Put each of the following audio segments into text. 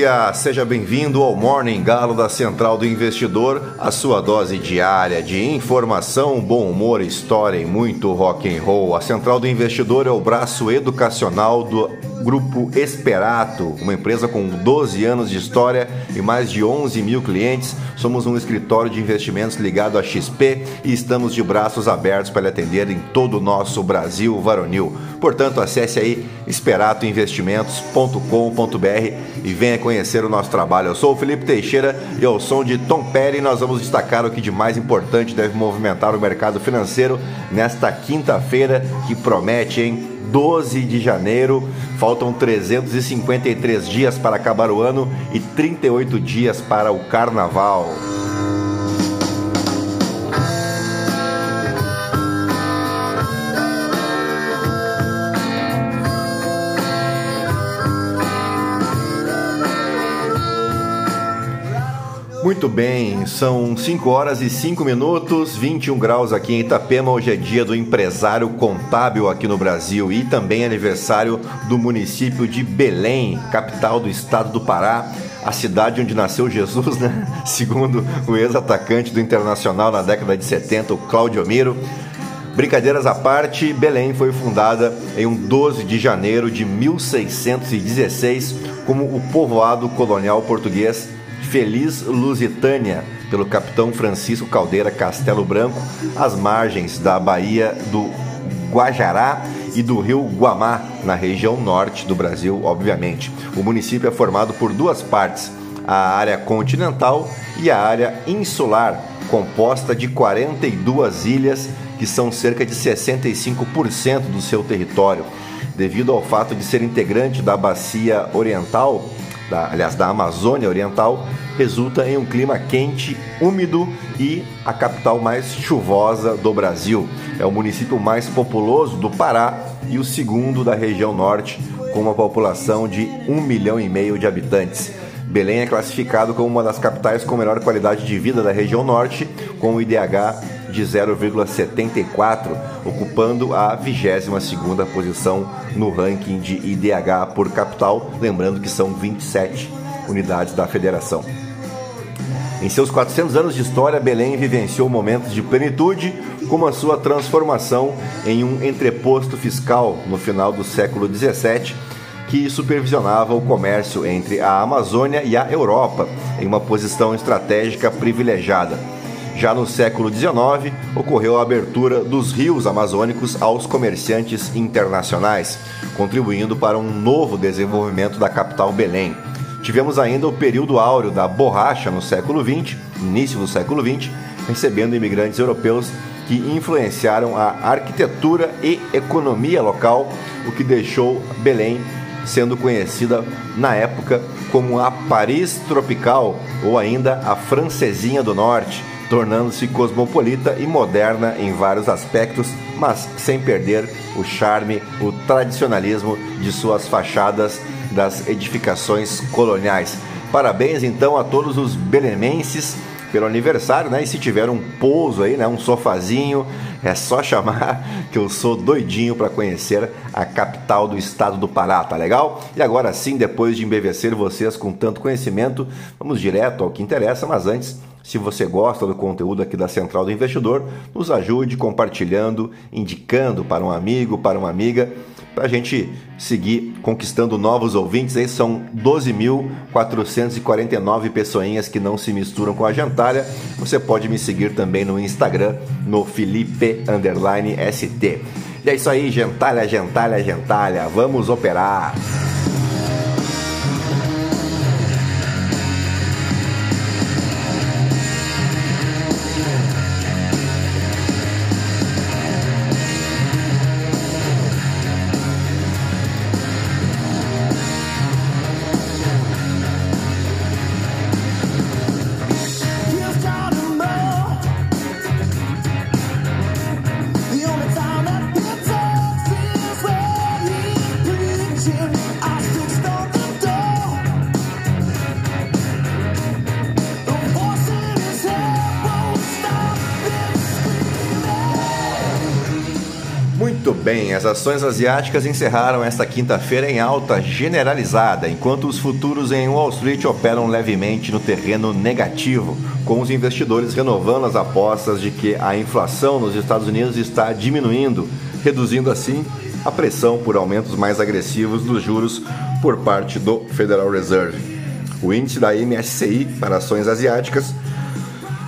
Dia! Seja bem-vindo ao Morning Galo da Central do Investidor, a sua dose diária de informação, bom humor, história e muito rock and roll. A Central do Investidor é o braço educacional do Grupo Esperato, uma empresa com 12 anos de história e mais de 11 mil clientes. Somos um escritório de investimentos ligado à XP e estamos de braços abertos para lhe atender em todo o nosso Brasil varonil. Portanto, acesse aí esperatoinvestimentos.com.br e venha conhecer o nosso trabalho. Eu sou o Felipe Teixeira e ao som de Tom Perry nós vamos destacar o que de mais importante deve movimentar o mercado financeiro nesta quinta-feira que promete, hein? 12 de janeiro. Faltam 353 dias para acabar o ano e 38 dias para o carnaval. Muito bem, são 5 horas e 5 minutos, 21 graus aqui em Itapema. Hoje é dia do empresário contábil aqui no Brasil e também aniversário do município de Belém, capital do estado do Pará, a cidade onde nasceu Jesus, né? Segundo o ex-atacante do Internacional na década de 70, o Claudio Miro. Brincadeiras à parte, Belém foi fundada em um 12 de janeiro de 1616 como o povoado colonial português Feliz Lusitânia, pelo capitão Francisco Caldeira Castelo Branco, às margens da Baía do Guajará e do rio Guamá, na região norte do Brasil, obviamente. O município é formado por duas partes, a área continental e a área insular, composta de 42 ilhas, que são cerca de 65% do seu território. Devido ao fato de ser integrante da Bacia Oriental, da, aliás, da Amazônia Oriental, resulta em um clima quente, úmido e a capital mais chuvosa do Brasil. É o município mais populoso do Pará e o segundo da região norte, com uma população de um milhão e meio de habitantes. Belém é classificado como uma das capitais com melhor qualidade de vida da região norte, com o IDH de 0,74, ocupando a 22ª posição no ranking de IDH por capital, lembrando que são 27 unidades da federação. Em seus 400 anos de história, Belém vivenciou momentos de plenitude, como a sua transformação em um entreposto fiscal no final do século 17 que supervisionava o comércio entre a Amazônia e a Europa, em uma posição estratégica privilegiada. Já no século XIX, ocorreu a abertura dos rios amazônicos aos comerciantes internacionais, contribuindo para um novo desenvolvimento da capital Belém. Tivemos ainda o período áureo da borracha no século XX, início do século XX, recebendo imigrantes europeus que influenciaram a arquitetura e economia local, o que deixou Belém sendo conhecida na época como a Paris tropical ou ainda a Francesinha do Norte, tornando-se cosmopolita e moderna em vários aspectos, mas sem perder o charme, o tradicionalismo de suas fachadas das edificações coloniais. Parabéns então a todos os belemenses pelo aniversário, né? E se tiver um pouso aí, né, um sofazinho, é só chamar que eu sou doidinho para conhecer a capital do estado do Pará, tá legal? E agora sim, depois de embevecer vocês com tanto conhecimento, vamos direto ao que interessa, mas antes se você gosta do conteúdo aqui da Central do Investidor, nos ajude compartilhando, indicando para um amigo, para uma amiga, para a gente seguir conquistando novos ouvintes. Aí são 12.449 pessoinhas que não se misturam com a jantalha. Você pode me seguir também no Instagram, no Felipe ST. E é isso aí, gentalha, gentalha, gentalha. Vamos operar! As ações asiáticas encerraram esta quinta-feira em alta generalizada, enquanto os futuros em Wall Street operam levemente no terreno negativo, com os investidores renovando as apostas de que a inflação nos Estados Unidos está diminuindo, reduzindo assim a pressão por aumentos mais agressivos dos juros por parte do Federal Reserve. O índice da MSCI para ações asiáticas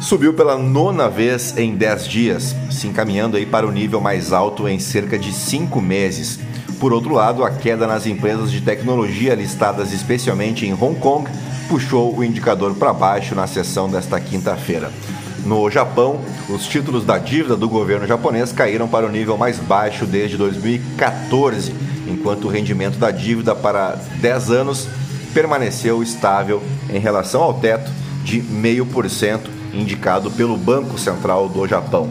subiu pela nona vez em 10 dias, se encaminhando aí para o nível mais alto em cerca de 5 meses. Por outro lado, a queda nas empresas de tecnologia listadas especialmente em Hong Kong puxou o indicador para baixo na sessão desta quinta-feira. No Japão, os títulos da dívida do governo japonês caíram para o nível mais baixo desde 2014, enquanto o rendimento da dívida para 10 anos permaneceu estável em relação ao teto de 0,5% indicado pelo Banco Central do Japão.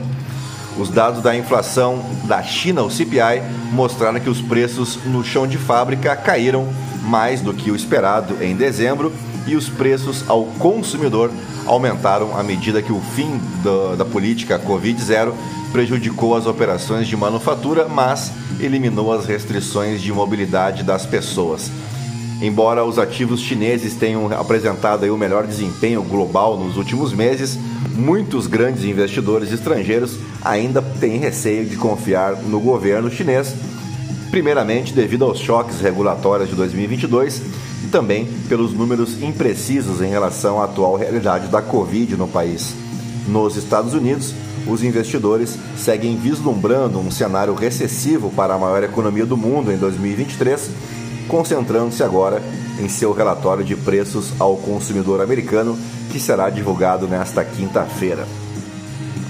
Os dados da inflação da China, o CPI, mostraram que os preços no chão de fábrica caíram mais do que o esperado em dezembro e os preços ao consumidor aumentaram à medida que o fim da, da política Covid-0 prejudicou as operações de manufatura, mas eliminou as restrições de mobilidade das pessoas. Embora os ativos chineses tenham apresentado o melhor desempenho global nos últimos meses, muitos grandes investidores estrangeiros ainda têm receio de confiar no governo chinês, primeiramente devido aos choques regulatórios de 2022 e também pelos números imprecisos em relação à atual realidade da Covid no país. Nos Estados Unidos, os investidores seguem vislumbrando um cenário recessivo para a maior economia do mundo em 2023 concentrando-se agora em seu relatório de preços ao consumidor americano, que será divulgado nesta quinta-feira.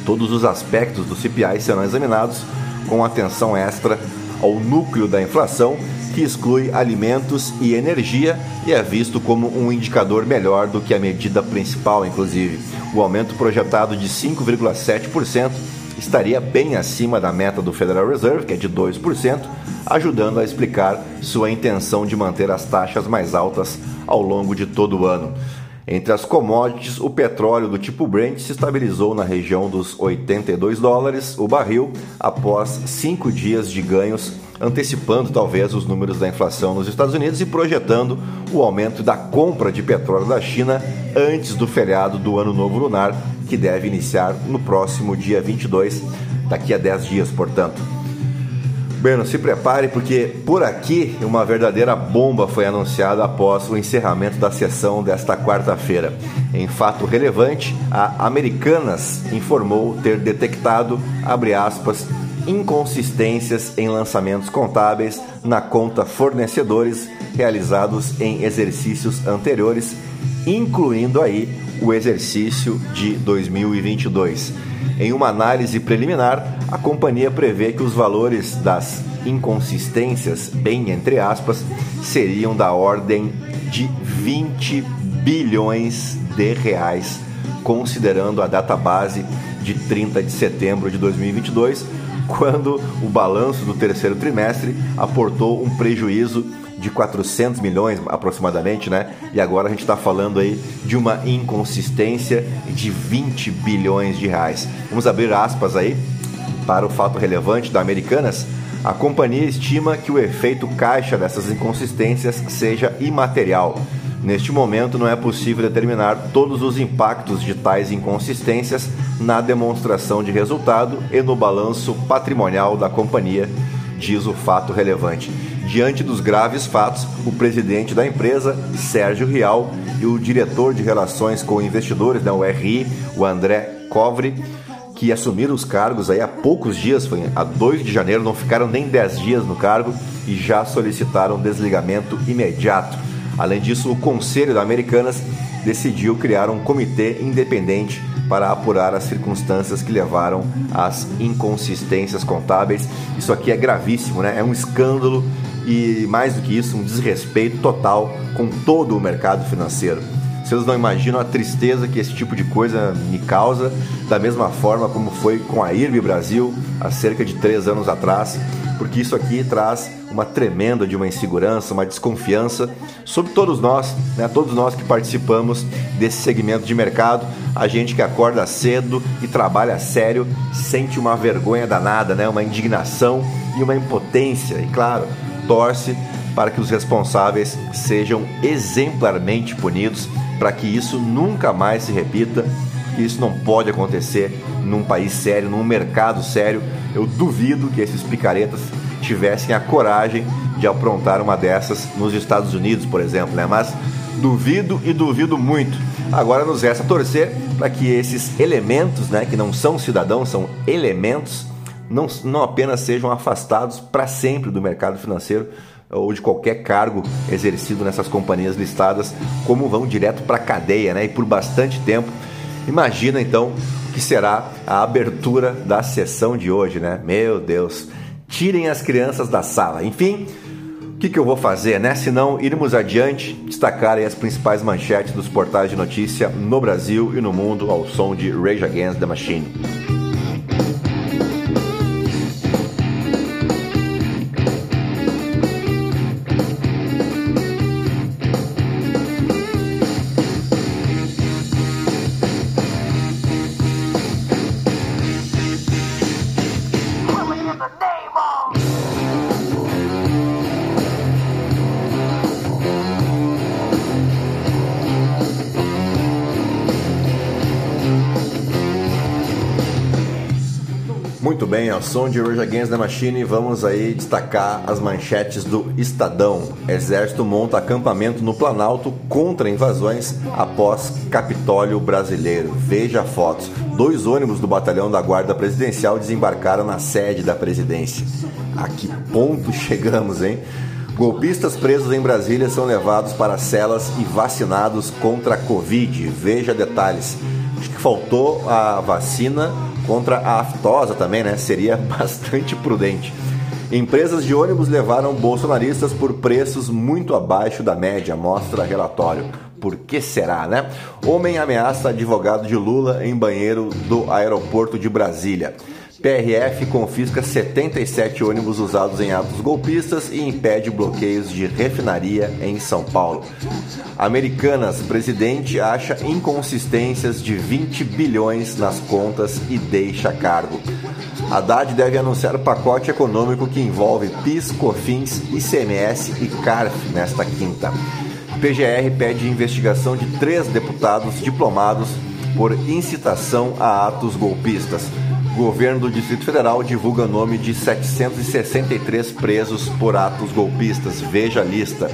Todos os aspectos do CPI serão examinados com atenção extra ao núcleo da inflação, que exclui alimentos e energia e é visto como um indicador melhor do que a medida principal, inclusive. O aumento projetado de 5,7% estaria bem acima da meta do Federal Reserve, que é de 2%, ajudando a explicar sua intenção de manter as taxas mais altas ao longo de todo o ano. Entre as commodities, o petróleo do tipo Brent se estabilizou na região dos 82 dólares o barril após cinco dias de ganhos, antecipando talvez os números da inflação nos Estados Unidos e projetando o aumento da compra de petróleo da China antes do feriado do Ano Novo Lunar, que deve iniciar no próximo dia 22, daqui a 10 dias, portanto. Bueno, se prepare porque por aqui uma verdadeira bomba foi anunciada após o encerramento da sessão desta quarta-feira. Em fato relevante, a Americanas informou ter detectado, abre aspas, inconsistências em lançamentos contábeis na conta fornecedores realizados em exercícios anteriores, incluindo aí o exercício de 2022. Em uma análise preliminar, a companhia prevê que os valores das inconsistências, bem entre aspas, seriam da ordem de 20 bilhões de reais, considerando a data base de 30 de setembro de 2022, quando o balanço do terceiro trimestre aportou um prejuízo de 400 milhões aproximadamente, né? E agora a gente está falando aí de uma inconsistência de 20 bilhões de reais. Vamos abrir aspas aí para o fato relevante da Americanas. A companhia estima que o efeito caixa dessas inconsistências seja imaterial. Neste momento, não é possível determinar todos os impactos de tais inconsistências na demonstração de resultado e no balanço patrimonial da companhia, diz o fato relevante. Diante dos graves fatos, o presidente da empresa, Sérgio Rial, e o diretor de relações com investidores, né, o RI, o André Covre, que assumiram os cargos aí há poucos dias, foi a 2 de janeiro, não ficaram nem 10 dias no cargo e já solicitaram desligamento imediato. Além disso, o Conselho da Americanas decidiu criar um comitê independente para apurar as circunstâncias que levaram às inconsistências contábeis. Isso aqui é gravíssimo, né? É um escândalo e, mais do que isso, um desrespeito total com todo o mercado financeiro. Vocês não imaginam a tristeza que esse tipo de coisa me causa, da mesma forma como foi com a IRB Brasil há cerca de três anos atrás, porque isso aqui traz uma tremenda de uma insegurança, uma desconfiança sobre todos nós, né? todos nós que participamos desse segmento de mercado, a gente que acorda cedo e trabalha sério, sente uma vergonha danada, né? uma indignação e e uma impotência, e claro, torce para que os responsáveis sejam exemplarmente punidos, para que isso nunca mais se repita, isso não pode acontecer num país sério, num mercado sério. Eu duvido que esses picaretas tivessem a coragem de aprontar uma dessas nos Estados Unidos, por exemplo, né? Mas duvido e duvido muito. Agora nos resta torcer para que esses elementos, né, que não são cidadãos, são elementos, não, não apenas sejam afastados para sempre do mercado financeiro ou de qualquer cargo exercido nessas companhias listadas, como vão direto para a cadeia, né? E por bastante tempo. Imagina então o que será a abertura da sessão de hoje, né? Meu Deus, tirem as crianças da sala. Enfim, o que, que eu vou fazer, né? Se não irmos adiante, destacar as principais manchetes dos portais de notícia no Brasil e no mundo ao som de Rage Against the Machine. Bem, ao som de Rage Against the Machine, vamos aí destacar as manchetes do Estadão. Exército monta acampamento no Planalto contra invasões após Capitólio brasileiro. Veja fotos. Dois ônibus do batalhão da Guarda Presidencial desembarcaram na sede da presidência. A que ponto chegamos, hein? Golpistas presos em Brasília são levados para celas e vacinados contra a Covid. Veja detalhes. Acho que faltou a vacina contra a aftosa também, né? Seria bastante prudente. Empresas de ônibus levaram bolsonaristas por preços muito abaixo da média, mostra relatório. Por que será, né? Homem ameaça advogado de Lula em banheiro do aeroporto de Brasília. PRF confisca 77 ônibus usados em atos golpistas e impede bloqueios de refinaria em São Paulo. Americanas, presidente acha inconsistências de 20 bilhões nas contas e deixa cargo. Haddad deve anunciar pacote econômico que envolve PIS, COFINS, ICMS e CARF nesta quinta. PGR pede investigação de três deputados diplomados por incitação a atos golpistas. Governo do Distrito Federal divulga nome de 763 presos por atos golpistas. Veja a lista.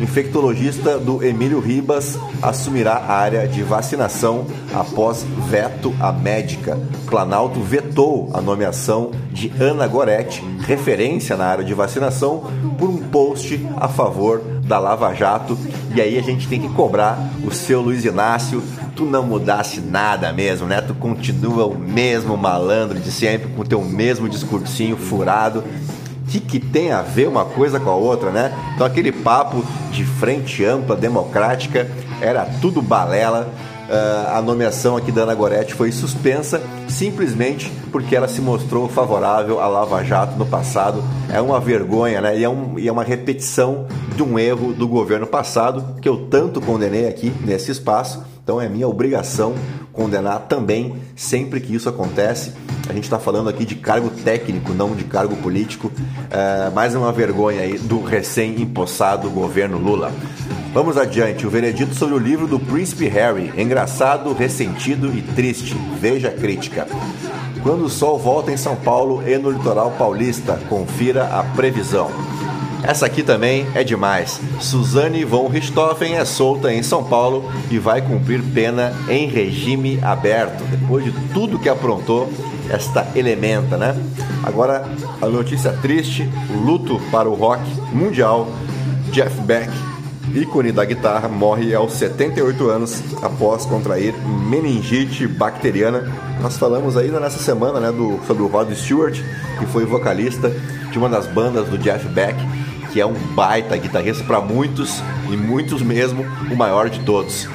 Infectologista do Emílio Ribas assumirá a área de vacinação após veto à médica. Planalto vetou a nomeação de Ana Goretti, referência na área de vacinação, por um post a favor da Lava Jato. E aí a gente tem que cobrar o seu Luiz Inácio tu não mudasse nada mesmo, né? Tu continua o mesmo malandro de sempre, com o teu mesmo discursinho furado. O que, que tem a ver uma coisa com a outra, né? Então aquele papo de frente ampla, democrática, era tudo balela. Uh, a nomeação aqui da Ana Goretti foi suspensa simplesmente porque ela se mostrou favorável à Lava Jato no passado. É uma vergonha, né? E é, um, e é uma repetição de um erro do governo passado que eu tanto condenei aqui nesse espaço então é minha obrigação condenar também sempre que isso acontece. A gente está falando aqui de cargo técnico, não de cargo político. É, mais uma vergonha aí do recém-impossado governo Lula. Vamos adiante. O veredito sobre o livro do Príncipe Harry. Engraçado, ressentido e triste. Veja a crítica. Quando o sol volta em São Paulo e no litoral paulista, confira a previsão. Essa aqui também é demais. Suzane von Richthofen é solta em São Paulo e vai cumprir pena em regime aberto, depois de tudo que aprontou esta elementa, né? Agora, a notícia triste, o luto para o rock mundial, Jeff Beck, ícone da guitarra, morre aos 78 anos após contrair meningite bacteriana. Nós falamos aí nessa semana né, do, sobre o Rod Stewart, que foi vocalista de uma das bandas do Jeff Beck que é um baita guitarrista para muitos e muitos mesmo o maior de todos.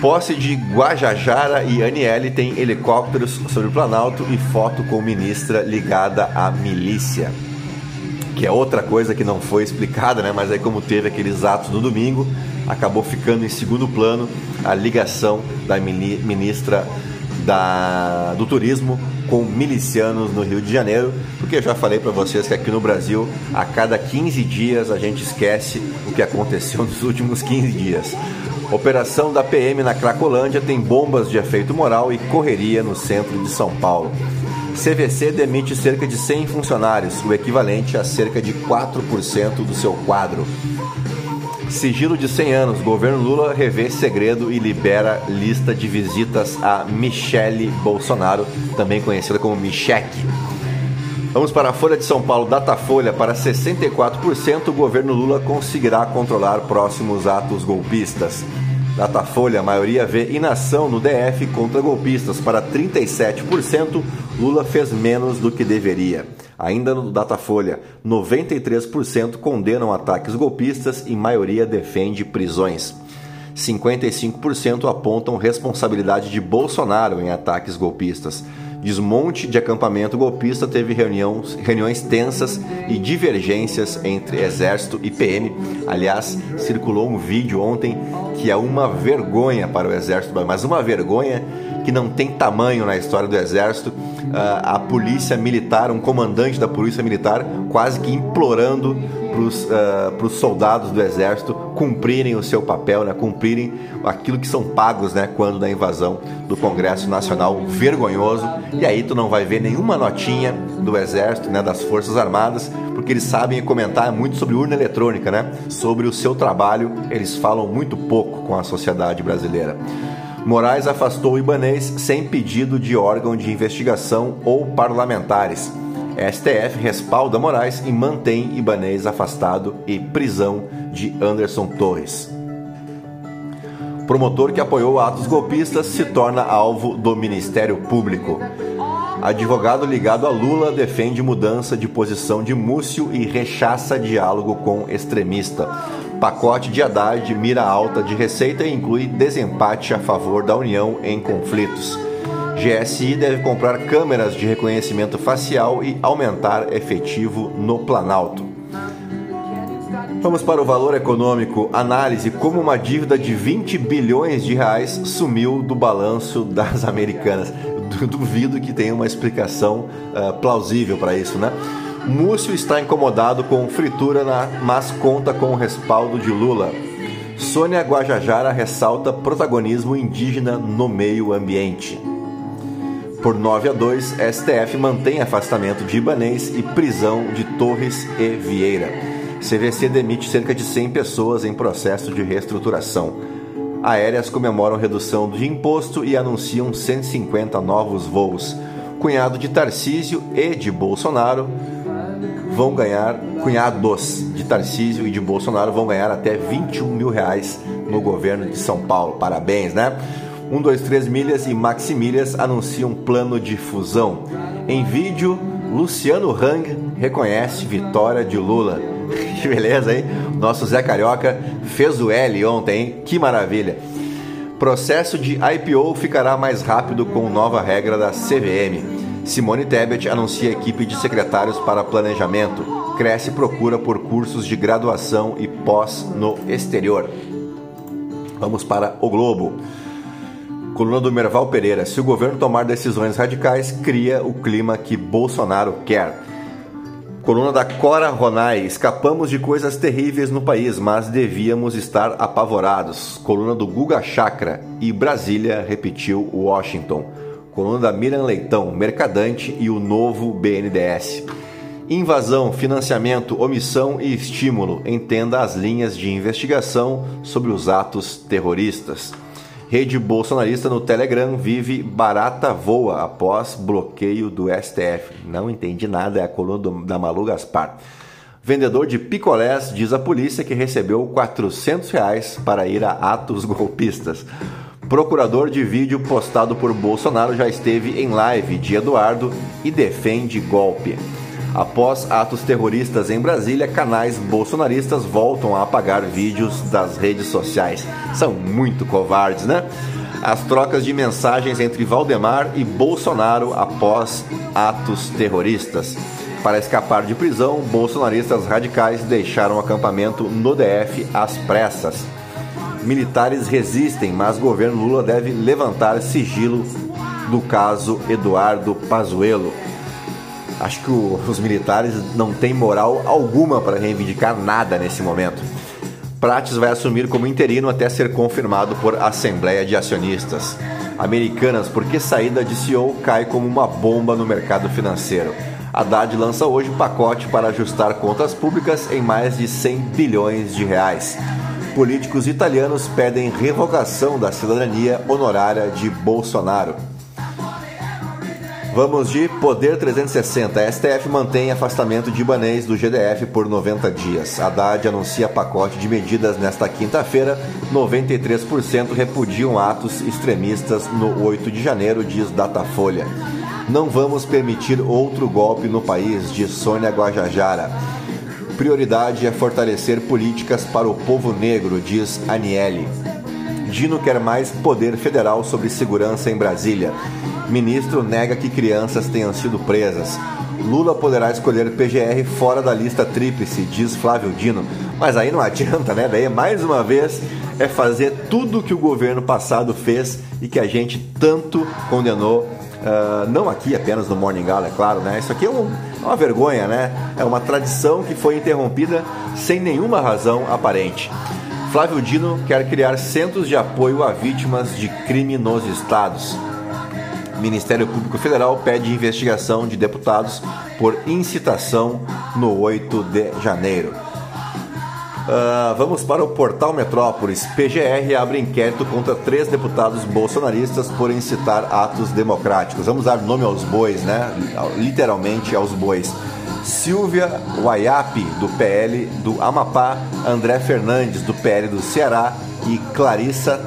Posse de Guajajara e Aniele tem helicópteros sobre o Planalto e foto com ministra ligada à milícia. Que é outra coisa que não foi explicada, né? Mas aí como teve aqueles atos no domingo, acabou ficando em segundo plano a ligação da ministra da, do turismo com milicianos no Rio de Janeiro, porque eu já falei para vocês que aqui no Brasil, a cada 15 dias a gente esquece o que aconteceu nos últimos 15 dias. Operação da PM na Cracolândia tem bombas de efeito moral e correria no centro de São Paulo. CVC demite cerca de 100 funcionários, o equivalente a cerca de 4% do seu quadro. Sigilo de 100 anos. Governo Lula revê segredo e libera lista de visitas a Michele Bolsonaro, também conhecida como Micheque. Vamos para a Folha de São Paulo. Datafolha para 64%. O governo Lula conseguirá controlar próximos atos golpistas. Datafolha, a maioria vê inação no DF contra golpistas. Para 37%, Lula fez menos do que deveria. Ainda no Datafolha, 93% condenam ataques golpistas e maioria defende prisões. 55% apontam responsabilidade de Bolsonaro em ataques golpistas. Desmonte de acampamento golpista teve reuniões, reuniões tensas e divergências entre Exército e PM. Aliás, circulou um vídeo ontem que é uma vergonha para o Exército, mas uma vergonha que não tem tamanho na história do Exército. Ah, a polícia militar, um comandante da polícia militar, quase que implorando para os uh, soldados do exército cumprirem o seu papel, né, cumprirem aquilo que são pagos né, quando da invasão do Congresso Nacional vergonhoso. E aí tu não vai ver nenhuma notinha do exército, né, das Forças Armadas, porque eles sabem comentar muito sobre urna eletrônica, né, sobre o seu trabalho, eles falam muito pouco com a sociedade brasileira. Moraes afastou o Ibanês sem pedido de órgão de investigação ou parlamentares. STF respalda Moraes e mantém Ibanês afastado e prisão de Anderson Torres. Promotor que apoiou atos golpistas se torna alvo do Ministério Público. Advogado ligado a Lula defende mudança de posição de Múcio e rechaça diálogo com extremista. Pacote de Haddad mira alta de receita e inclui desempate a favor da União em conflitos. GSI deve comprar câmeras de reconhecimento facial e aumentar efetivo no Planalto. Vamos para o valor econômico. Análise como uma dívida de 20 bilhões de reais sumiu do balanço das americanas. Duvido que tenha uma explicação uh, plausível para isso, né? Múcio está incomodado com fritura, na, mas conta com o respaldo de Lula. Sônia Guajajara ressalta protagonismo indígena no meio ambiente. Por 9 a 2, STF mantém afastamento de Ibanês e prisão de Torres e Vieira. CVC demite cerca de 100 pessoas em processo de reestruturação. Aéreas comemoram redução de imposto e anunciam 150 novos voos. Cunhado de Tarcísio e de Bolsonaro vão ganhar, cunhados de Tarcísio e de Bolsonaro vão ganhar até 21 mil reais no governo de São Paulo. Parabéns, né? 123 Milhas e Maximilhas anunciam plano de fusão. Em vídeo, Luciano Hang reconhece vitória de Lula. Que beleza, hein? Nosso Zé Carioca fez o L ontem, hein? Que maravilha. Processo de IPO ficará mais rápido com nova regra da CVM. Simone Tebet anuncia equipe de secretários para planejamento. Cresce procura por cursos de graduação e pós no exterior. Vamos para o Globo. Coluna do Merval Pereira. Se o governo tomar decisões radicais, cria o clima que Bolsonaro quer. Coluna da Cora Ronai. Escapamos de coisas terríveis no país, mas devíamos estar apavorados. Coluna do Guga Chakra. E Brasília repetiu Washington. Coluna da Miriam Leitão. Mercadante e o novo BNDES. Invasão, financiamento, omissão e estímulo. Entenda as linhas de investigação sobre os atos terroristas. Rede bolsonarista no Telegram vive barata voa após bloqueio do STF. Não entendi nada, é a coluna da Malu Gaspar. Vendedor de picolés diz à polícia que recebeu 400 reais para ir a atos golpistas. Procurador de vídeo postado por Bolsonaro já esteve em live de Eduardo e defende golpe. Após atos terroristas em Brasília, canais bolsonaristas voltam a apagar vídeos das redes sociais. São muito covardes, né? As trocas de mensagens entre Valdemar e Bolsonaro após atos terroristas. Para escapar de prisão, bolsonaristas radicais deixaram o acampamento no DF às pressas. Militares resistem, mas governo Lula deve levantar sigilo do caso Eduardo Pazuello. Acho que o, os militares não têm moral alguma para reivindicar nada nesse momento. Prates vai assumir como interino até ser confirmado por Assembleia de Acionistas. Americanas, porque saída de CEO cai como uma bomba no mercado financeiro. Haddad lança hoje pacote para ajustar contas públicas em mais de 100 bilhões de reais. Políticos italianos pedem revogação da cidadania honorária de Bolsonaro. Vamos de Poder 360. A STF mantém afastamento de Ibanês do GDF por 90 dias. Haddad anuncia pacote de medidas nesta quinta-feira. 93% repudiam atos extremistas no 8 de janeiro, diz Datafolha. Não vamos permitir outro golpe no país, diz Sônia Guajajara. Prioridade é fortalecer políticas para o povo negro, diz Aniele. Dino quer mais poder federal sobre segurança em Brasília. Ministro nega que crianças tenham sido presas. Lula poderá escolher PGR fora da lista tríplice, diz Flávio Dino. Mas aí não adianta, né? Daí, mais uma vez, é fazer tudo o que o governo passado fez e que a gente tanto condenou. Uh, não aqui apenas no Morning Gala, é claro, né? Isso aqui é, um, é uma vergonha, né? É uma tradição que foi interrompida sem nenhuma razão aparente. Flávio Dino quer criar centros de apoio a vítimas de crime nos estados. Ministério Público Federal pede investigação de deputados por incitação no 8 de janeiro. Uh, vamos para o portal Metrópolis. PGR abre inquérito contra três deputados bolsonaristas por incitar atos democráticos. Vamos dar nome aos bois, né? Literalmente aos bois. Silvia Waiapi, do PL do Amapá, André Fernandes, do PL do Ceará e Clarissa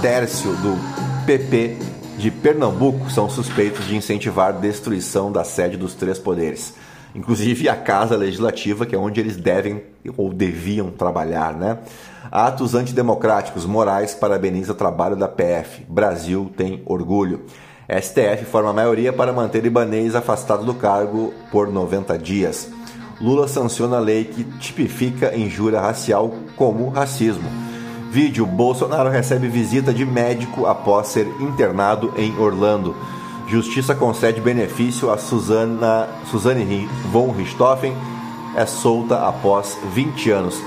Tércio, do PP de Pernambuco são suspeitos de incentivar destruição da sede dos três poderes, inclusive a Casa Legislativa, que é onde eles devem ou deviam trabalhar, né? Atos antidemocráticos morais parabeniza o trabalho da PF. Brasil tem orgulho. STF forma a maioria para manter Ibanês afastado do cargo por 90 dias. Lula sanciona a lei que tipifica injúria racial como racismo. Vídeo: Bolsonaro recebe visita de médico após ser internado em Orlando. Justiça concede benefício a Susana, Suzane von Richthofen, é solta após 20 anos.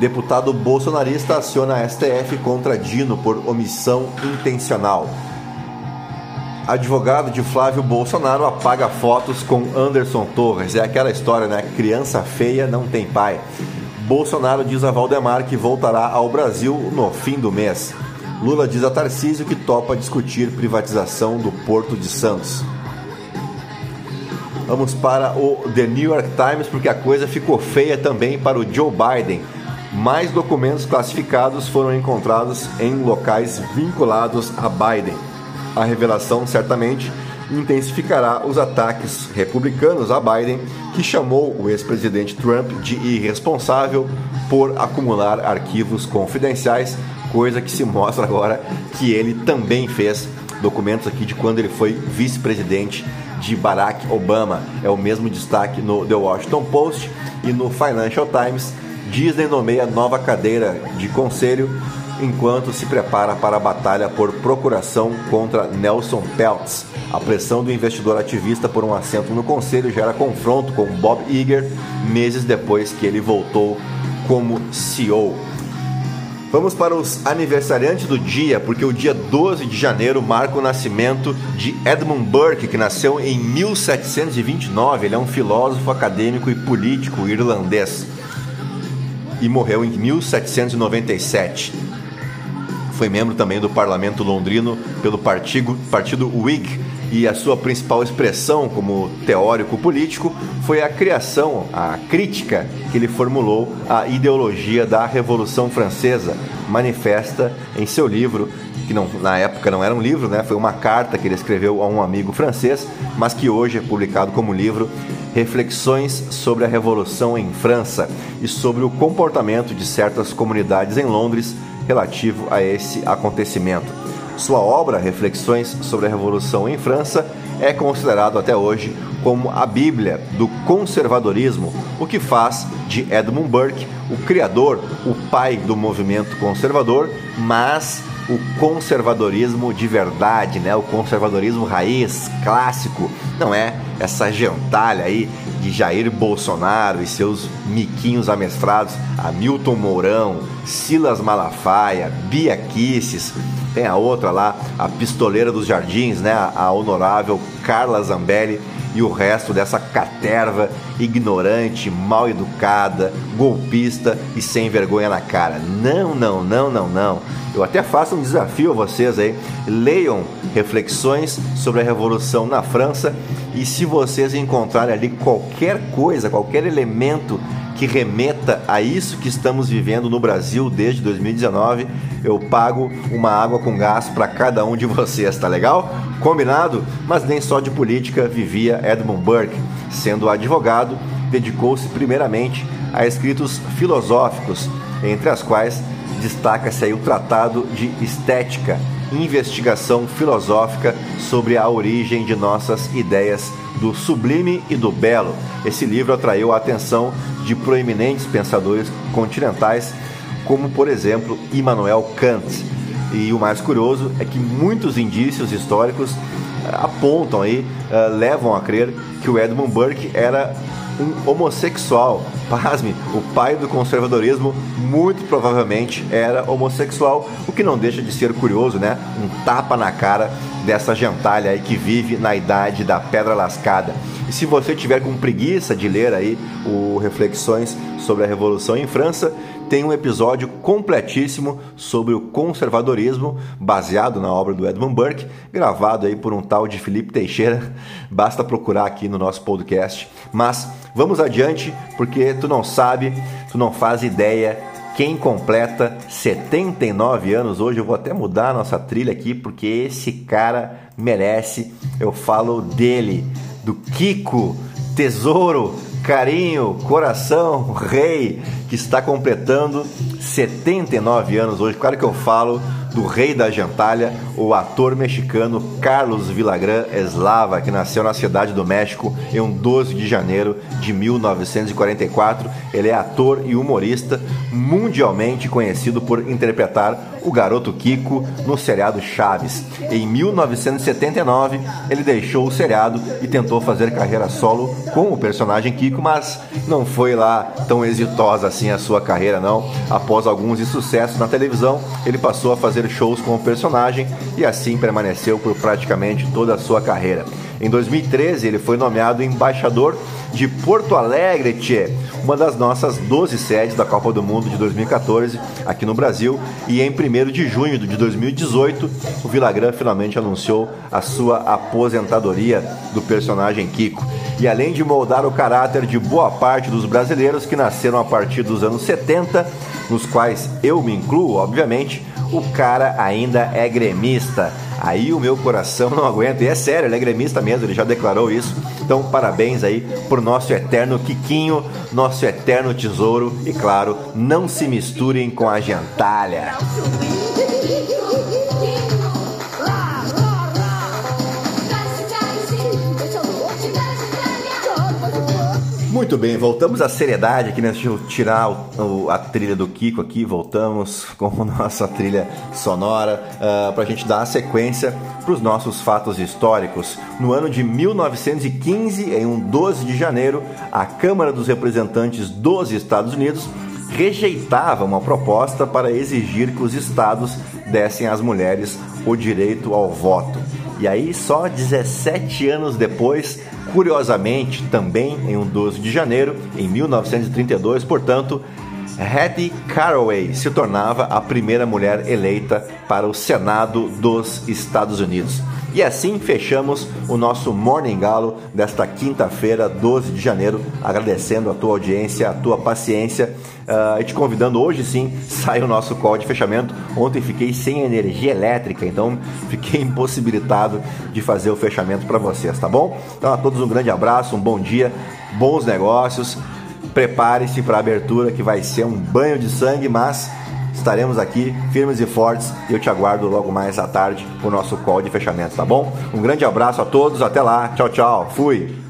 Deputado bolsonarista aciona STF contra Dino por omissão intencional. Advogado de Flávio Bolsonaro apaga fotos com Anderson Torres. É aquela história, né? Criança feia não tem pai. Bolsonaro diz a Valdemar que voltará ao Brasil no fim do mês. Lula diz a Tarcísio que topa discutir privatização do Porto de Santos. Vamos para o The New York Times porque a coisa ficou feia também para o Joe Biden. Mais documentos classificados foram encontrados em locais vinculados a Biden. A revelação certamente intensificará os ataques republicanos a Biden, que chamou o ex-presidente Trump de irresponsável por acumular arquivos confidenciais, coisa que se mostra agora que ele também fez documentos aqui de quando ele foi vice-presidente de Barack Obama. É o mesmo destaque no The Washington Post e no Financial Times. Disney nomeia nova cadeira de conselho enquanto se prepara para a batalha por procuração contra Nelson Peltz. A pressão do investidor ativista por um assento no conselho gera confronto com Bob Iger meses depois que ele voltou como CEO. Vamos para os aniversariantes do dia, porque o dia 12 de janeiro marca o nascimento de Edmund Burke, que nasceu em 1729. Ele é um filósofo, acadêmico e político irlandês e morreu em 1797. Foi membro também do parlamento londrino pelo partido, partido Whig e a sua principal expressão como teórico político foi a criação, a crítica que ele formulou à ideologia da Revolução Francesa, manifesta em seu livro, que não, na época não era um livro, né? foi uma carta que ele escreveu a um amigo francês, mas que hoje é publicado como livro, Reflexões sobre a Revolução em França e sobre o comportamento de certas comunidades em Londres relativo a esse acontecimento. Sua obra, Reflexões sobre a Revolução em França, é considerado até hoje como a Bíblia do conservadorismo, o que faz de Edmund Burke o criador, o pai do movimento conservador, mas o conservadorismo de verdade, né? O conservadorismo raiz, clássico. Não é essa gentalha aí de Jair Bolsonaro e seus miquinhos amestrados, Hamilton Mourão, Silas Malafaia, Bia Kisses, tem a outra lá, a pistoleira dos jardins, né? A honorável Carla Zambelli e o resto dessa caterva ignorante, mal educada, golpista e sem vergonha na cara. Não, não, não, não, não. Eu até faço um desafio a vocês aí. Leiam reflexões sobre a Revolução na França e se vocês encontrarem ali qualquer coisa, qualquer elemento que remeta a isso que estamos vivendo no Brasil desde 2019, eu pago uma água com gás para cada um de vocês, tá legal? Combinado? Mas nem só de política vivia Edmund Burke. Sendo advogado, dedicou-se primeiramente a escritos filosóficos, entre as quais destaca-se o Tratado de Estética, investigação filosófica sobre a origem de nossas ideias do sublime e do belo. Esse livro atraiu a atenção de proeminentes pensadores continentais, como por exemplo Immanuel Kant. E o mais curioso é que muitos indícios históricos eh, apontam aí, uh, levam a crer que o Edmund Burke era um homossexual. Pasme, o pai do conservadorismo muito provavelmente era homossexual, o que não deixa de ser curioso, né? Um tapa na cara dessa gentalha aí que vive na idade da pedra lascada. E se você tiver com preguiça de ler aí o Reflexões sobre a Revolução em França, tem um episódio completíssimo sobre o conservadorismo, baseado na obra do Edmund Burke, gravado aí por um tal de Felipe Teixeira. Basta procurar aqui no nosso podcast. Mas vamos adiante, porque tu não sabe, tu não faz ideia quem completa 79 anos hoje. Eu vou até mudar a nossa trilha aqui, porque esse cara merece. Eu falo dele, do Kiko, tesouro, carinho, coração, rei, que está completando 79 anos hoje. Claro que eu falo do rei da gentalha, o ator mexicano Carlos Villagrán Eslava, que nasceu na cidade do México em um 12 de janeiro de 1944. Ele é ator e humorista mundialmente conhecido por interpretar o garoto Kiko no seriado Chaves. Em 1979, ele deixou o seriado e tentou fazer carreira solo com o personagem Kiko, mas não foi lá tão exitosa assim a sua carreira não. Após alguns insucessos na televisão, ele passou a fazer shows com o personagem e assim permaneceu por praticamente toda a sua carreira. Em 2013, ele foi nomeado embaixador de Porto Alegre, tchê, uma das nossas 12 sedes da Copa do Mundo de 2014 aqui no Brasil. E em 1 de junho de 2018, o Villagrán finalmente anunciou a sua aposentadoria do personagem Kiko. E além de moldar o caráter de boa parte dos brasileiros que nasceram a partir dos anos 70, nos quais eu me incluo, obviamente, o cara ainda é gremista. Aí o meu coração não aguenta. E é sério, ele é gremista mesmo, ele já declarou isso. Então, parabéns aí pro nosso eterno Quiquinho, nosso eterno tesouro. E claro, não se misturem com a gentalha. Muito bem, voltamos à seriedade aqui, né? Deixa eu tirar o, o, a trilha do Kiko aqui, voltamos com a nossa trilha sonora uh, ah, para a gente dar a sequência para os nossos fatos históricos. No ano de 1915, em um 12 de janeiro, a Câmara dos Representantes dos Estados Unidos rejeitava uma proposta para exigir que os estados dessem às mulheres o direito ao voto. E aí, só 17 anos depois, curiosamente, também em um 12 de janeiro, em 1932, portanto, Hattie Caraway se tornava a primeira mulher eleita para o Senado dos Estados Unidos. E assim fechamos o nosso Morning Galo desta quinta-feira, 12 de janeiro, agradecendo a tua audiência, a tua paciência uh, e te convidando hoje sim, sai o nosso call de fechamento. Ontem fiquei sem energia elétrica, então fiquei impossibilitado de fazer o fechamento para vocês, tá bom? Então a todos um grande abraço, um bom dia, bons negócios. Prepare-se para a abertura que vai ser um banho de sangue, mas estaremos aqui firmes e fortes eu te aguardo logo mais à tarde o nosso call de fechamento, tá bom? Um grande abraço a todos, até lá, tchau, tchau, fui!